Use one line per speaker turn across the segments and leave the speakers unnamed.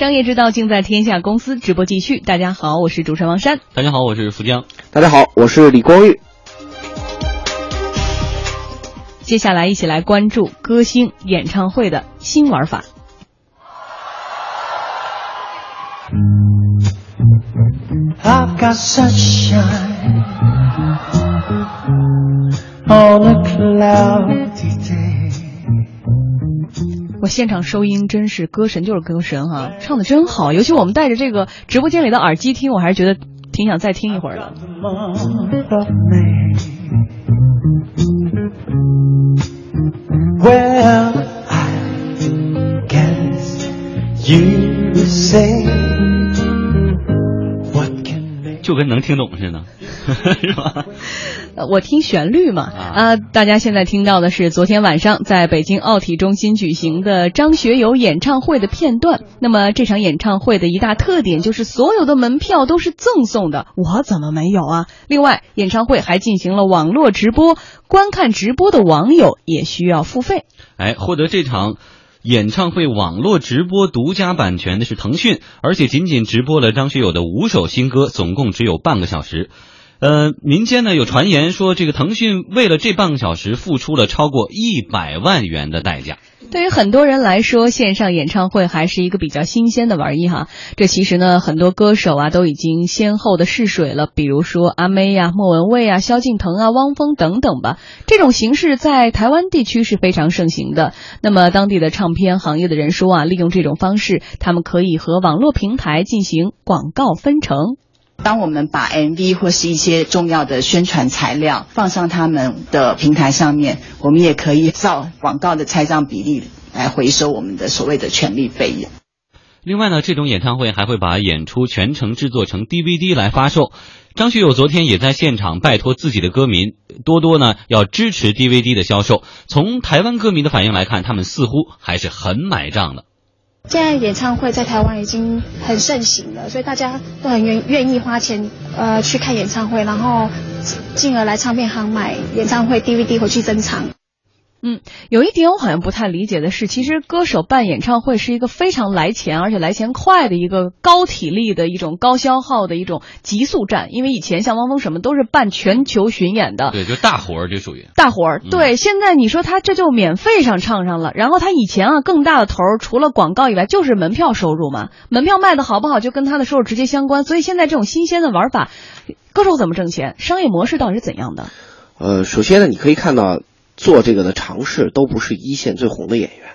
商业之道，尽在天下公司。直播继续，大家好，我是主持人王珊。
大家好，我是福江。
大家好，我是李光裕。
接下来一起来关注歌星演唱会的新玩法。I've got sunshine on a cloudy day。我现场收音真是歌神就是歌神哈，唱的真好，尤其我们戴着这个直播间里的耳机听，我还是觉得挺想再听一会儿的。Well, I guess you say
就跟能听懂似的，是吧？
呃，我听旋律嘛。啊，大家现在听到的是昨天晚上在北京奥体中心举行的张学友演唱会的片段。那么这场演唱会的一大特点就是所有的门票都是赠送的，我怎么没有啊？另外，演唱会还进行了网络直播。观看直播的网友也需要付费。
哎，获得这场演唱会网络直播独家版权的是腾讯，而且仅仅直播了张学友的五首新歌，总共只有半个小时。呃，民间呢有传言说，这个腾讯为了这半个小时付出了超过一百万元的代价。
对于很多人来说，线上演唱会还是一个比较新鲜的玩意哈。这其实呢，很多歌手啊都已经先后的试水了，比如说阿妹呀、莫文蔚啊、萧敬腾啊、汪峰等等吧。这种形式在台湾地区是非常盛行的。那么当地的唱片行业的人说啊，利用这种方式，他们可以和网络平台进行广告分成。
当我们把 MV 或是一些重要的宣传材料放上他们的平台上面，我们也可以照广告的拆账比例来回收我们的所谓的权利费用。
另外呢，这种演唱会还会把演出全程制作成 DVD 来发售。张学友昨天也在现场拜托自己的歌迷多多呢要支持 DVD 的销售。从台湾歌迷的反应来看，他们似乎还是很买账的。
现在演唱会在台湾已经很盛行了，所以大家都很愿愿意花钱呃去看演唱会，然后进而来唱片行买演唱会 DVD 回去珍藏。
嗯，有一点我好像不太理解的是，其实歌手办演唱会是一个非常来钱，而且来钱快的一个高体力的一种高消耗的一种急速战。因为以前像汪峰什么都是办全球巡演的，
对，就大活儿，就属于
大活儿。对，现在你说他这就免费上唱上了，然后他以前啊更大的头儿除了广告以外就是门票收入嘛，门票卖的好不好就跟他的收入直接相关。所以现在这种新鲜的玩法，歌手怎么挣钱？商业模式到底是怎样的？
呃，首先呢，你可以看到。做这个的尝试都不是一线最红的演员，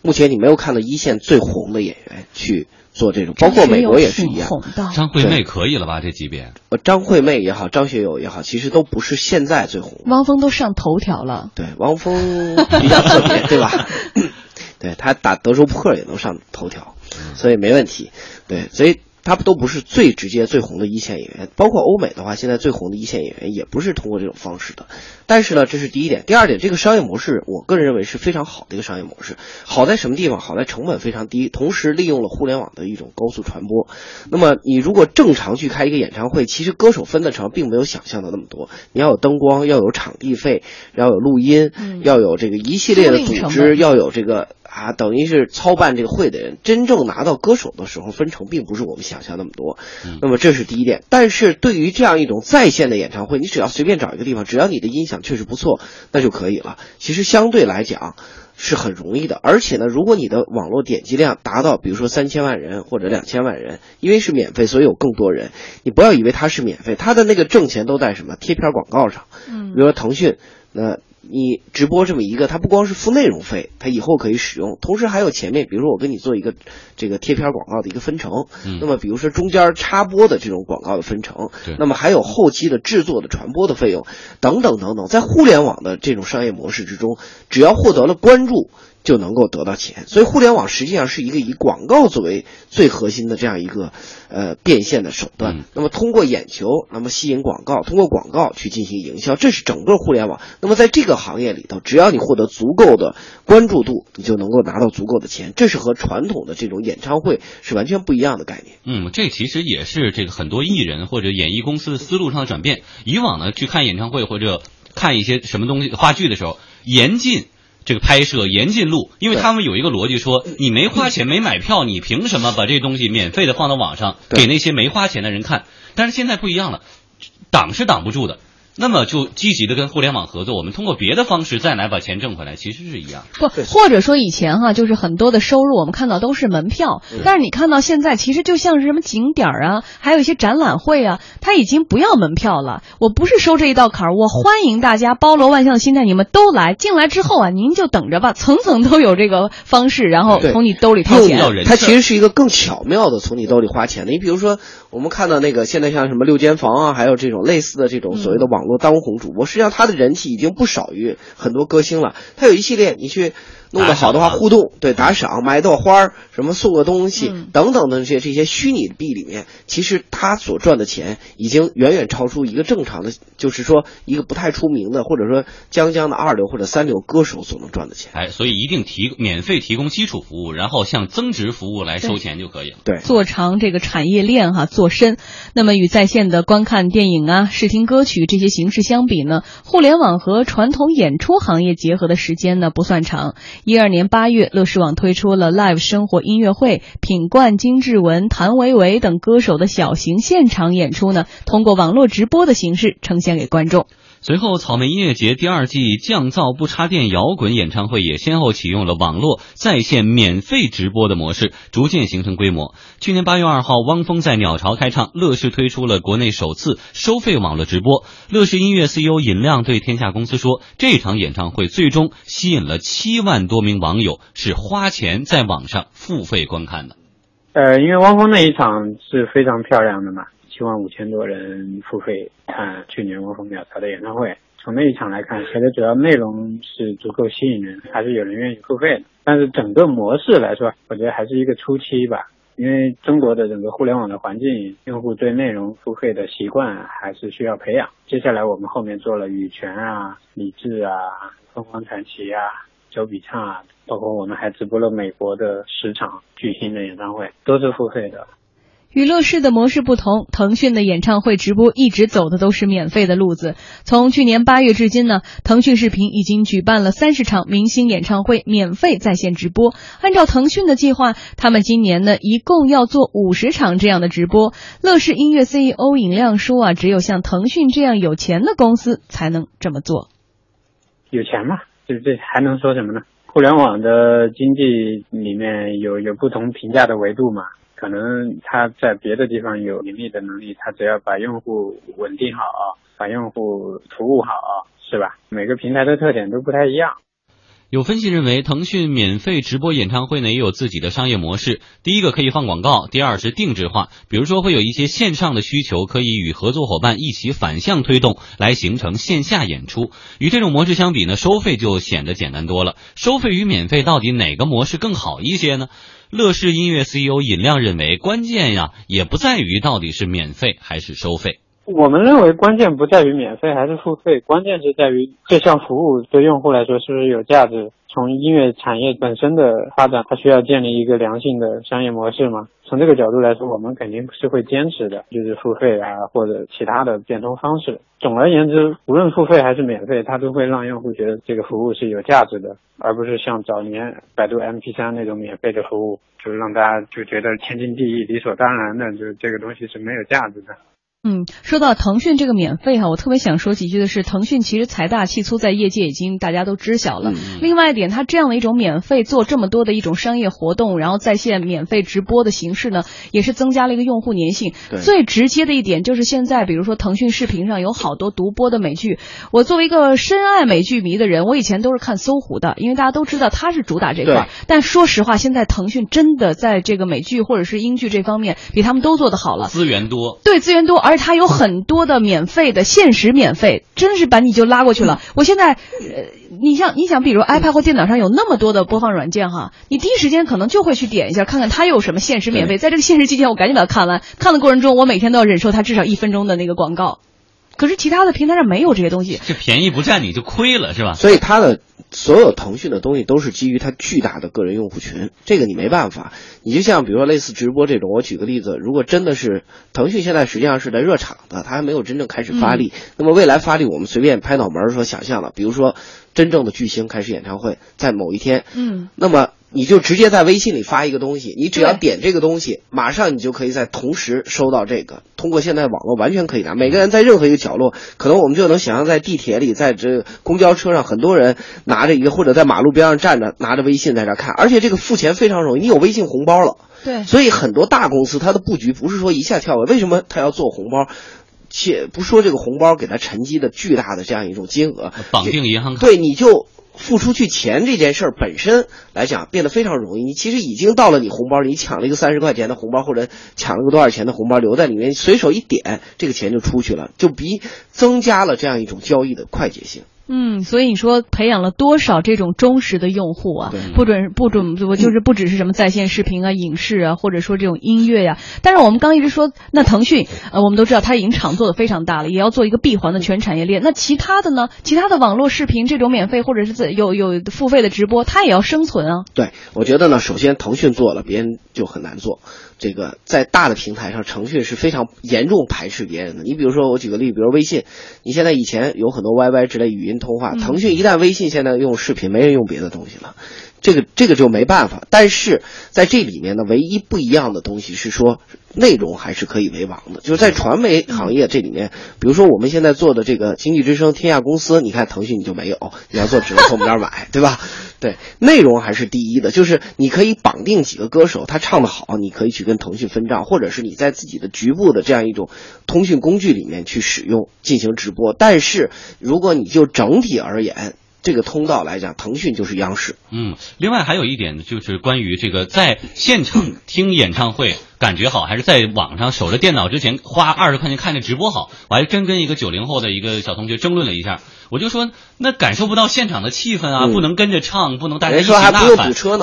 目前你没有看到一线最红的演员去做这种，包括美国也是一样。
张惠妹可以了吧？这级别？
呃，张惠妹也好，张学友也好，其实都不是现在最红。
汪峰都上头条了。
对，汪峰比较特别，对吧？对他打德州扑克也能上头条，所以没问题。对，所以。他都不是最直接最红的一线演员，包括欧美的话，现在最红的一线演员也不是通过这种方式的。但是呢，这是第一点。第二点，这个商业模式，我个人认为是非常好的一个商业模式。好在什么地方？好在成本非常低，同时利用了互联网的一种高速传播。那么，你如果正常去开一个演唱会，其实歌手分的成并没有想象的那么多。你要有灯光，要有场地费，要有录音，要有这个一系列的组织，要有这个。啊，等于是操办这个会的人，真正拿到歌手的时候，分成并不是我们想想象那么多。那么这是第一点。但是对于这样一种在线的演唱会，你只要随便找一个地方，只要你的音响确实不错，那就可以了。其实相对来讲是很容易的。而且呢，如果你的网络点击量达到，比如说三千万人或者两千万人，因为是免费，所以有更多人。你不要以为它是免费，它的那个挣钱都在什么贴片广告上。嗯，比如说腾讯，那。你直播这么一个，它不光是付内容费，它以后可以使用，同时还有前面，比如说我跟你做一个这个贴片广告的一个分成，那么比如说中间插播的这种广告的分成，那么还有后期的制作的传播的费用，等等等等，在互联网的这种商业模式之中，只要获得了关注。就能够得到钱，所以互联网实际上是一个以广告作为最核心的这样一个呃变现的手段。那么通过眼球，那么吸引广告，通过广告去进行营销，这是整个互联网。那么在这个行业里头，只要你获得足够的关注度，你就能够拿到足够的钱。这是和传统的这种演唱会是完全不一样的概念。
嗯，这其实也是这个很多艺人或者演艺公司的思路上的转变。以往呢，去看演唱会或者看一些什么东西话剧的时候，严禁。这个拍摄严禁录，因为他们有一个逻辑说，你没花钱没买票，你凭什么把这东西免费的放到网上给那些没花钱的人看？但是现在不一样了，挡是挡不住的。那么就积极的跟互联网合作，我们通过别的方式再来把钱挣回来，其实是一样。
不，或者说以前哈，就是很多的收入我们看到都是门票，但是你看到现在，其实就像是什么景点啊，还有一些展览会啊，他已经不要门票了。我不是收这一道坎儿，我欢迎大家包罗万象的心态，你们都来进来之后啊，您就等着吧，层层都有这个方式，然后从你兜里掏钱。
它其实是一个更巧妙的从你兜里花钱的。你比如说，我们看到那个现在像什么六间房啊，还有这种类似的这种所谓的网网络当红主播。实际上，他的人气已经不少于很多歌星了。他有一系列，你去。弄得好的话，互动对打赏、买朵花儿、什么送个东西等等的这些这些虚拟币里面，其实他所赚的钱已经远远超出一个正常的，就是说一个不太出名的或者说将将的二流或者三流歌手所能赚的钱。
哎，所以一定提免费提供基础服务，然后向增值服务来收钱就可以了。
对，
做长这个产业链哈，做深。那么与在线的观看电影啊、试听歌曲这些形式相比呢，互联网和传统演出行业结合的时间呢不算长。一二年八月，乐视网推出了 Live 生活音乐会，品冠、金志文、谭维维等歌手的小型现场演出呢，通过网络直播的形式呈现给观众。
随后，草莓音乐节第二季降噪不插电摇滚演唱会也先后启用了网络在线免费直播的模式，逐渐形成规模。去年八月二号，汪峰在鸟巢开唱，乐视推出了国内首次收费网络直播。乐视音乐 CEO 尹亮对天下公司说：“这场演唱会最终吸引了七万多名网友，是花钱在网上付费观看的。”
呃，因为汪峰那一场是非常漂亮的嘛。七万五千多人付费看去年汪峰鸟巢的演唱会，从那一场来看，它的主要内容是足够吸引人，还是有人愿意付费的。但是整个模式来说，我觉得还是一个初期吧，因为中国的整个互联网的环境，用户对内容付费的习惯还是需要培养。接下来我们后面做了羽泉啊、李志啊、凤凰传奇啊、周笔畅啊，包括我们还直播了美国的十场巨星的演唱会，都是付费的。
与乐视的模式不同，腾讯的演唱会直播一直走的都是免费的路子。从去年八月至今呢，腾讯视频已经举办了三十场明星演唱会免费在线直播。按照腾讯的计划，他们今年呢一共要做五十场这样的直播。乐视音乐 CEO 尹亮说啊，只有像腾讯这样有钱的公司才能这么做。
有钱嘛，这这还能说什么呢？互联网的经济里面有有不同评价的维度嘛。可能他在别的地方有盈利的能力，他只要把用户稳定好，把用户服务好，是吧？每个平台的特点都不太一样。
有分析认为，腾讯免费直播演唱会呢也有自己的商业模式。第一个可以放广告，第二是定制化，比如说会有一些线上的需求，可以与合作伙伴一起反向推动，来形成线下演出。与这种模式相比呢，收费就显得简单多了。收费与免费到底哪个模式更好一些呢？乐视音乐 CEO 尹亮认为，关键呀也不在于到底是免费还是收费。
我们认为关键不在于免费还是付费，关键是在于这项服务对用户来说是不是有价值。从音乐产业本身的发展，它需要建立一个良性的商业模式嘛？从这个角度来说，我们肯定是会坚持的，就是付费啊或者其他的变通方式。总而言之，无论付费还是免费，它都会让用户觉得这个服务是有价值的，而不是像早年百度 MP3 那种免费的服务，就是让大家就觉得天经地义、理所当然的，就这个东西是没有价值的。
嗯，说到腾讯这个免费哈，我特别想说几句的是，腾讯其实财大气粗，在业界已经大家都知晓了。另外一点，它这样的一种免费做这么多的一种商业活动，然后在线免费直播的形式呢，也是增加了一个用户粘性。最直接的一点就是现在，比如说腾讯视频上有好多独播的美剧。我作为一个深爱美剧迷的人，我以前都是看搜狐的，因为大家都知道它是主打这块。但说实话，现在腾讯真的在这个美剧或者是英剧这方面，比他们都做得好了。
资源多，
对资源多，而。而且它有很多的免费的，限时免费，真是把你就拉过去了。我现在，呃，你像你想，比如 iPad 或电脑上有那么多的播放软件哈，你第一时间可能就会去点一下，看看它有什么限时免费。在这个限时期间，我赶紧把它看完。看的过程中，我每天都要忍受它至少一分钟的那个广告。可是其他的平台上没有这些东西，
这便宜不占你就亏了是吧？
所以它的所有腾讯的东西都是基于它巨大的个人用户群，这个你没办法。你就像比如说类似直播这种，我举个例子，如果真的是腾讯现在实际上是在热场的，它还没有真正开始发力。那么未来发力，我们随便拍脑门说想象了，比如说真正的巨星开始演唱会，在某一天，
嗯，
那么。你就直接在微信里发一个东西，你只要点这个东西，马上你就可以在同时收到这个。通过现在网络完全可以拿，每个人在任何一个角落，可能我们就能想象在地铁里，在这公交车上，很多人拿着一个或者在马路边上站着，拿着微信在这看，而且这个付钱非常容易，你有微信红包了。
对，
所以很多大公司它的布局不是说一下跳了，为什么它要做红包？且不说这个红包给他沉积的巨大的这样一种金额，
绑定银行卡，
对，你就。付出去钱这件事儿本身来讲变得非常容易，你其实已经到了你红包里，你抢了一个三十块钱的红包或者抢了个多少钱的红包留在里面，随手一点，这个钱就出去了，就比增加了这样一种交易的快捷性。
嗯，所以你说培养了多少这种忠实的用户啊？不准不准不就是不只是什么在线视频啊、影视啊，或者说这种音乐呀。但是我们刚一直说，那腾讯呃，我们都知道它已经厂做的非常大了，也要做一个闭环的全产业链。那其他的呢？其他的网络视频这种免费或者是有有付费的直播，它也要生存啊。
对，我觉得呢，首先腾讯做了，别人就很难做。这个在大的平台上，腾讯是非常严重排斥别人的。你比如说，我举个例，比如微信，你现在以前有很多 YY 之类语音通话，腾讯一旦微信现在用视频，没人用别的东西了，这个这个就没办法。但是在这里面呢，唯一不一样的东西是说。内容还是可以为王的，就是在传媒行业这里面，比如说我们现在做的这个经济之声、天下公司，你看腾讯你就没有，你要做只能从我们这儿买，对吧？对，内容还是第一的，就是你可以绑定几个歌手，他唱的好，你可以去跟腾讯分账，或者是你在自己的局部的这样一种通讯工具里面去使用进行直播。但是如果你就整体而言，这个通道来讲，腾讯就是央视。
嗯，另外还有一点呢，就是关于这个在现场听演唱会感觉好，还是在网上守着电脑之前花二十块钱看着直播好？我还真跟一个九零后的一个小同学争论了一下，我就说那感受不到现场的气氛啊，不能跟着唱，不能大家一起呐喊，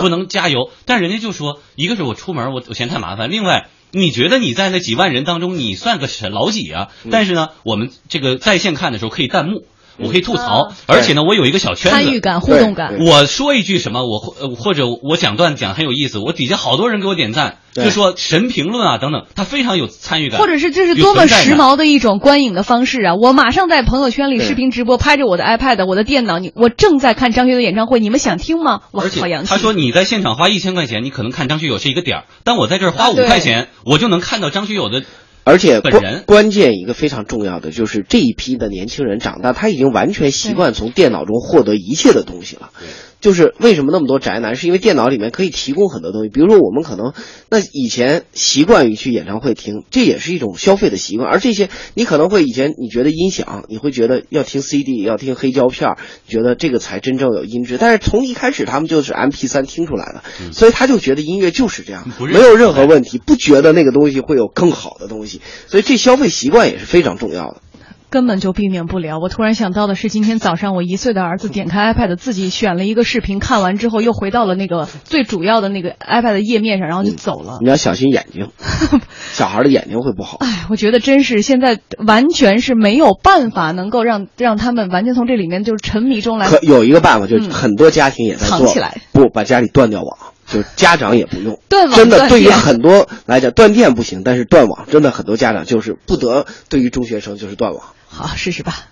不能加油。但人家就说，一个是我出门我我嫌太麻烦，另外你觉得你在那几万人当中你算个老几啊？但是呢，我们这个在线看的时候可以弹幕。我可以吐槽，而且呢，我有一个小圈子，
参与感、互动感。
我说一句什么，我或或者我讲段讲很有意思，我底下好多人给我点赞，就说神评论啊等等，他非常有参与感。
或者是这是多么时髦的一种观影的方式啊！我马上在朋友圈里视频直播，拍着我的 iPad、我的电脑，你我正在看张学友演唱会，你们想听吗？哇，好洋气！
他说你在现场花一千块钱，你可能看张学友是一个点儿，但我在这儿花五块钱，我就能看到张学友的。
而且关关键一个非常重要的就是这一批的年轻人长大，他已经完全习惯从电脑中获得一切的东西了。就是为什么那么多宅男，是因为电脑里面可以提供很多东西。比如说，我们可能那以前习惯于去演唱会听，这也是一种消费的习惯。而这些你可能会以前你觉得音响，你会觉得要听 CD，要听黑胶片，觉得这个才真正有音质。但是从一开始他们就是 MP3 听出来的，所以他就觉得音乐就是这样，没有任何问题，不觉得那个东西会有更好的东西。所以这消费习惯也是非常重要的。
根本就避免不了。我突然想到的是，今天早上我一岁的儿子点开 iPad，自己选了一个视频，看完之后又回到了那个最主要的那个 iPad 的页面上，然后就走了。
你要小心眼睛，小孩的眼睛会不好。
哎，我觉得真是现在完全是没有办法能够让让他们完全从这里面就是沉迷中来。
可有一个办法，就是很多家庭也在
做，藏起来，
不把家里断掉网，就家长也不用。
断网
真的对于很多来讲，断电不行，但是断网真的很多家长就是不得。对于中学生就是断网。
好，试试吧。